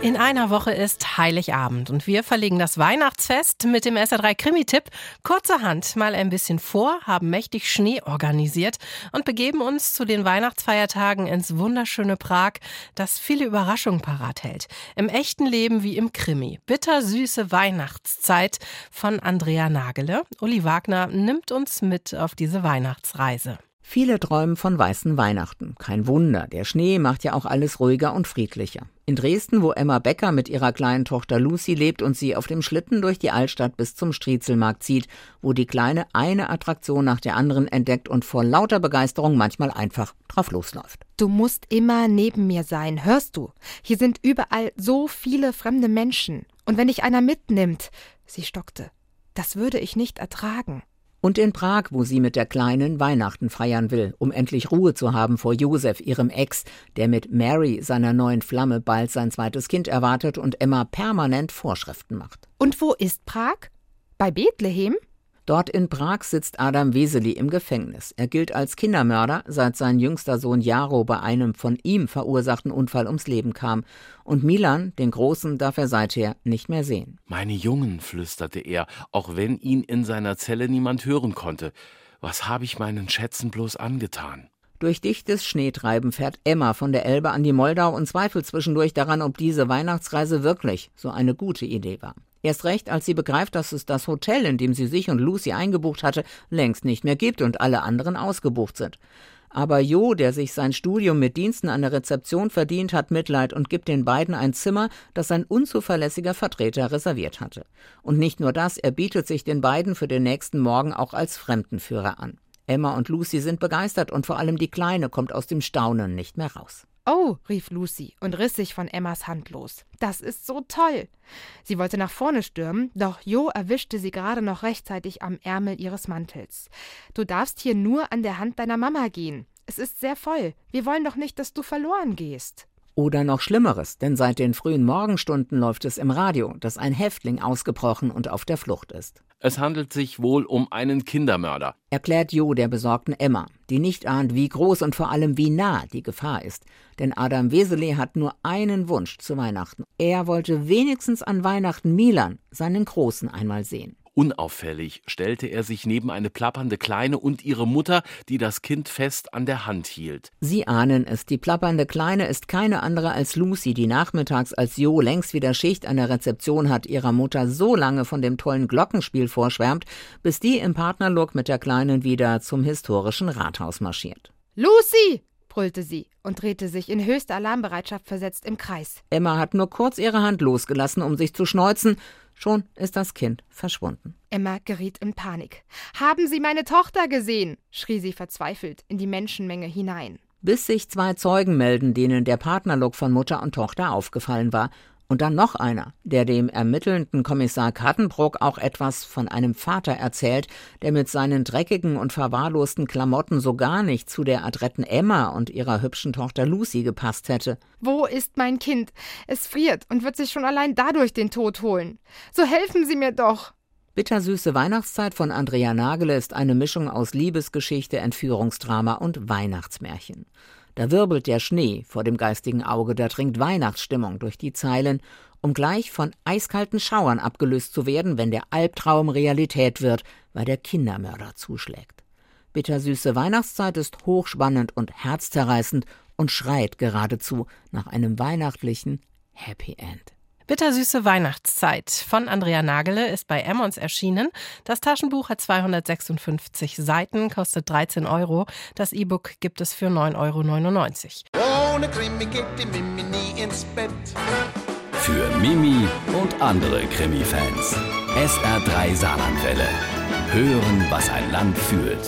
In einer Woche ist Heiligabend und wir verlegen das Weihnachtsfest mit dem SR3 Krimi-Tipp kurzerhand mal ein bisschen vor, haben mächtig Schnee organisiert und begeben uns zu den Weihnachtsfeiertagen ins wunderschöne Prag, das viele Überraschungen parat hält. Im echten Leben wie im Krimi. Bittersüße Weihnachtszeit von Andrea Nagele. Uli Wagner nimmt uns mit auf diese Weihnachtsreise. Viele träumen von weißen Weihnachten. Kein Wunder, der Schnee macht ja auch alles ruhiger und friedlicher. In Dresden, wo Emma Becker mit ihrer kleinen Tochter Lucy lebt und sie auf dem Schlitten durch die Altstadt bis zum Striezelmarkt zieht, wo die Kleine eine Attraktion nach der anderen entdeckt und vor lauter Begeisterung manchmal einfach drauf losläuft. Du musst immer neben mir sein, hörst du? Hier sind überall so viele fremde Menschen. Und wenn dich einer mitnimmt, sie stockte, das würde ich nicht ertragen. Und in Prag, wo sie mit der Kleinen Weihnachten feiern will, um endlich Ruhe zu haben vor Josef, ihrem Ex, der mit Mary, seiner neuen Flamme, bald sein zweites Kind erwartet und Emma permanent Vorschriften macht. Und wo ist Prag? Bei Bethlehem? Dort in Prag sitzt Adam Weseli im Gefängnis. Er gilt als Kindermörder, seit sein jüngster Sohn Jaro bei einem von ihm verursachten Unfall ums Leben kam. Und Milan, den Großen, darf er seither nicht mehr sehen. Meine Jungen, flüsterte er, auch wenn ihn in seiner Zelle niemand hören konnte. Was habe ich meinen Schätzen bloß angetan? Durch dichtes Schneetreiben fährt Emma von der Elbe an die Moldau und zweifelt zwischendurch daran, ob diese Weihnachtsreise wirklich so eine gute Idee war. Erst recht, als sie begreift, dass es das Hotel, in dem sie sich und Lucy eingebucht hatte, längst nicht mehr gibt und alle anderen ausgebucht sind. Aber Jo, der sich sein Studium mit Diensten an der Rezeption verdient, hat Mitleid und gibt den beiden ein Zimmer, das ein unzuverlässiger Vertreter reserviert hatte. Und nicht nur das, er bietet sich den beiden für den nächsten Morgen auch als Fremdenführer an. Emma und Lucy sind begeistert und vor allem die Kleine kommt aus dem Staunen nicht mehr raus. Oh, rief Lucy und riss sich von Emmas Hand los. Das ist so toll. Sie wollte nach vorne stürmen, doch Jo erwischte sie gerade noch rechtzeitig am Ärmel ihres Mantels. Du darfst hier nur an der Hand deiner Mama gehen. Es ist sehr voll. Wir wollen doch nicht, dass du verloren gehst. Oder noch Schlimmeres, denn seit den frühen Morgenstunden läuft es im Radio, dass ein Häftling ausgebrochen und auf der Flucht ist. Es handelt sich wohl um einen Kindermörder, erklärt Jo der besorgten Emma, die nicht ahnt, wie groß und vor allem wie nah die Gefahr ist. Denn Adam Wesele hat nur einen Wunsch zu Weihnachten. Er wollte wenigstens an Weihnachten Milan, seinen Großen, einmal sehen. Unauffällig stellte er sich neben eine plappernde Kleine und ihre Mutter, die das Kind fest an der Hand hielt. Sie ahnen es, die plappernde Kleine ist keine andere als Lucy, die nachmittags, als Jo längst wieder Schicht an der Rezeption hat, ihrer Mutter so lange von dem tollen Glockenspiel vorschwärmt, bis die im Partnerlook mit der Kleinen wieder zum historischen Rathaus marschiert. Lucy! brüllte sie und drehte sich in höchste Alarmbereitschaft versetzt im Kreis. Emma hat nur kurz ihre Hand losgelassen, um sich zu schneuzen, Schon ist das Kind verschwunden. Emma geriet in Panik. Haben Sie meine Tochter gesehen? schrie sie verzweifelt in die Menschenmenge hinein. Bis sich zwei Zeugen melden, denen der Partnerlook von Mutter und Tochter aufgefallen war und dann noch einer, der dem ermittelnden Kommissar Kattenbrock auch etwas von einem Vater erzählt, der mit seinen dreckigen und verwahrlosten Klamotten so gar nicht zu der adretten Emma und ihrer hübschen Tochter Lucy gepasst hätte. Wo ist mein Kind? Es friert und wird sich schon allein dadurch den Tod holen. So helfen Sie mir doch. Bittersüße Weihnachtszeit von Andrea Nagele ist eine Mischung aus Liebesgeschichte, Entführungsdrama und Weihnachtsmärchen. Da wirbelt der Schnee vor dem geistigen Auge, da dringt Weihnachtsstimmung durch die Zeilen, um gleich von eiskalten Schauern abgelöst zu werden, wenn der Albtraum Realität wird, weil der Kindermörder zuschlägt. Bittersüße Weihnachtszeit ist hochspannend und herzzerreißend und schreit geradezu nach einem weihnachtlichen Happy End. Bittersüße Weihnachtszeit von Andrea Nagele ist bei Emmons erschienen. Das Taschenbuch hat 256 Seiten, kostet 13 Euro. Das E-Book gibt es für 9,99 Euro. Ohne Krimi geht die Mimi nie ins Bett. Für Mimi und andere Krimi-Fans. SR3 Saarlandwelle. Hören, was ein Land fühlt.